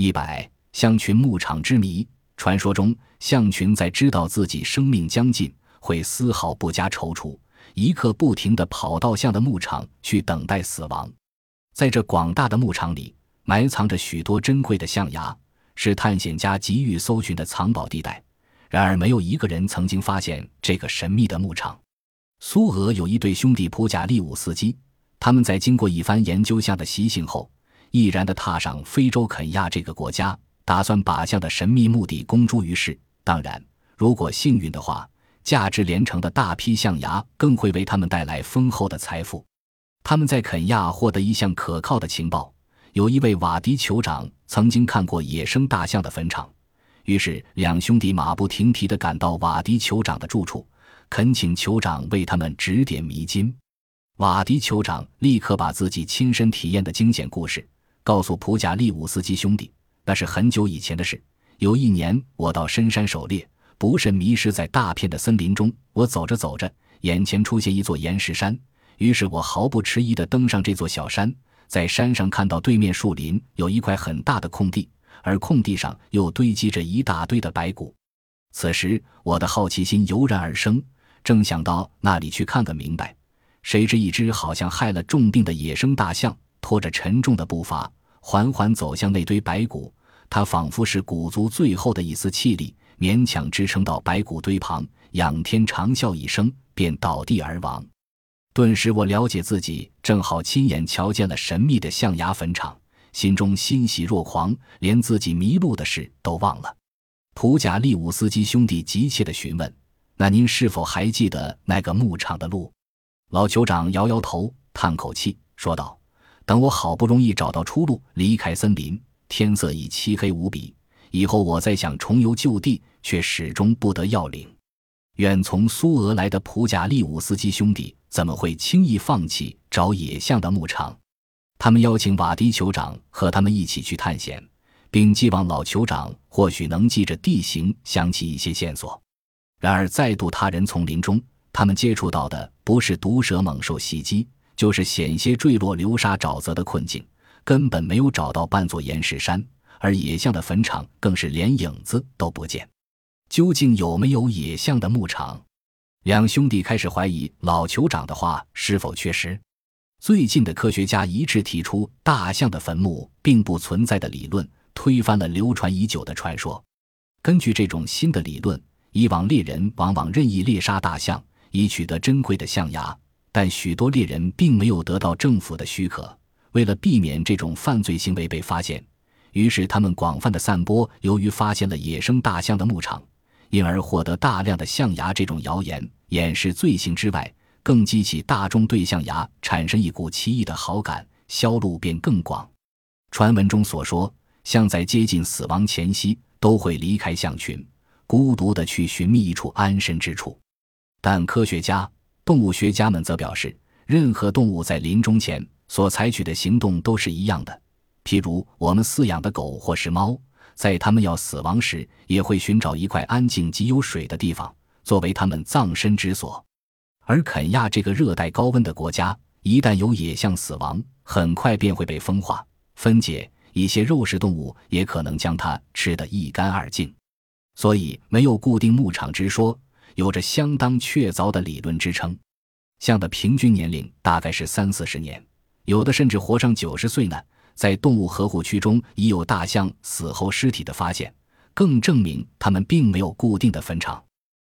一百象群牧场之谜。传说中，象群在知道自己生命将近，会丝毫不加踌躇，一刻不停地跑到象的牧场去等待死亡。在这广大的牧场里，埋藏着许多珍贵的象牙，是探险家急于搜寻的藏宝地带。然而，没有一个人曾经发现这个神秘的牧场。苏俄有一对兄弟普贾利乌斯基，他们在经过一番研究象的习性后，毅然地踏上非洲肯亚这个国家。打算把象的神秘目的公诸于世。当然，如果幸运的话，价值连城的大批象牙更会为他们带来丰厚的财富。他们在肯亚获得一项可靠的情报：有一位瓦迪酋长曾经看过野生大象的坟场。于是，两兄弟马不停蹄地赶到瓦迪酋长的住处，恳请酋长为他们指点迷津。瓦迪酋长立刻把自己亲身体验的惊险故事告诉普贾利乌斯基兄弟。那是很久以前的事。有一年，我到深山狩猎，不慎迷失在大片的森林中。我走着走着，眼前出现一座岩石山，于是我毫不迟疑地登上这座小山。在山上看到对面树林有一块很大的空地，而空地上又堆积着一大堆的白骨。此时，我的好奇心油然而生，正想到那里去看个明白，谁知一只好像害了重病的野生大象，拖着沉重的步伐，缓缓走向那堆白骨。他仿佛是鼓足最后的一丝气力，勉强支撑到白骨堆旁，仰天长啸一声，便倒地而亡。顿时，我了解自己正好亲眼瞧见了神秘的象牙坟场，心中欣喜若狂，连自己迷路的事都忘了。普贾利乌斯基兄弟急切地询问：“那您是否还记得那个牧场的路？”老酋长摇摇头，叹口气，说道：“等我好不容易找到出路，离开森林。”天色已漆黑无比，以后我再想重游旧地，却始终不得要领。远从苏俄来的普贾利武斯基兄弟怎么会轻易放弃找野象的牧场？他们邀请瓦迪酋长和他们一起去探险，并寄望老酋长或许能记着地形想起一些线索。然而，再度他人丛林中，他们接触到的不是毒蛇猛兽袭击，就是险些坠落流沙沼泽的困境。根本没有找到半座岩石山，而野象的坟场更是连影子都不见。究竟有没有野象的牧场？两兄弟开始怀疑老酋长的话是否确实。最近的科学家一致提出大象的坟墓并不存在的理论，推翻了流传已久的传说。根据这种新的理论，以往猎人往往任意猎杀大象以取得珍贵的象牙，但许多猎人并没有得到政府的许可。为了避免这种犯罪行为被发现，于是他们广泛的散播由于发现了野生大象的牧场，因而获得大量的象牙这种谣言，掩饰罪行之外，更激起大众对象牙产生一股奇异的好感，销路便更广。传闻中所说，象在接近死亡前夕都会离开象群，孤独地去寻觅一处安身之处。但科学家、动物学家们则表示，任何动物在临终前。所采取的行动都是一样的，譬如我们饲养的狗或是猫，在它们要死亡时，也会寻找一块安静、及有水的地方作为它们葬身之所。而肯亚这个热带高温的国家，一旦有野象死亡，很快便会被风化分解，一些肉食动物也可能将它吃得一干二净。所以，没有固定牧场之说，有着相当确凿的理论支撑。象的平均年龄大概是三四十年。有的甚至活上九十岁呢。在动物呵护区中已有大象死后尸体的发现，更证明它们并没有固定的坟场。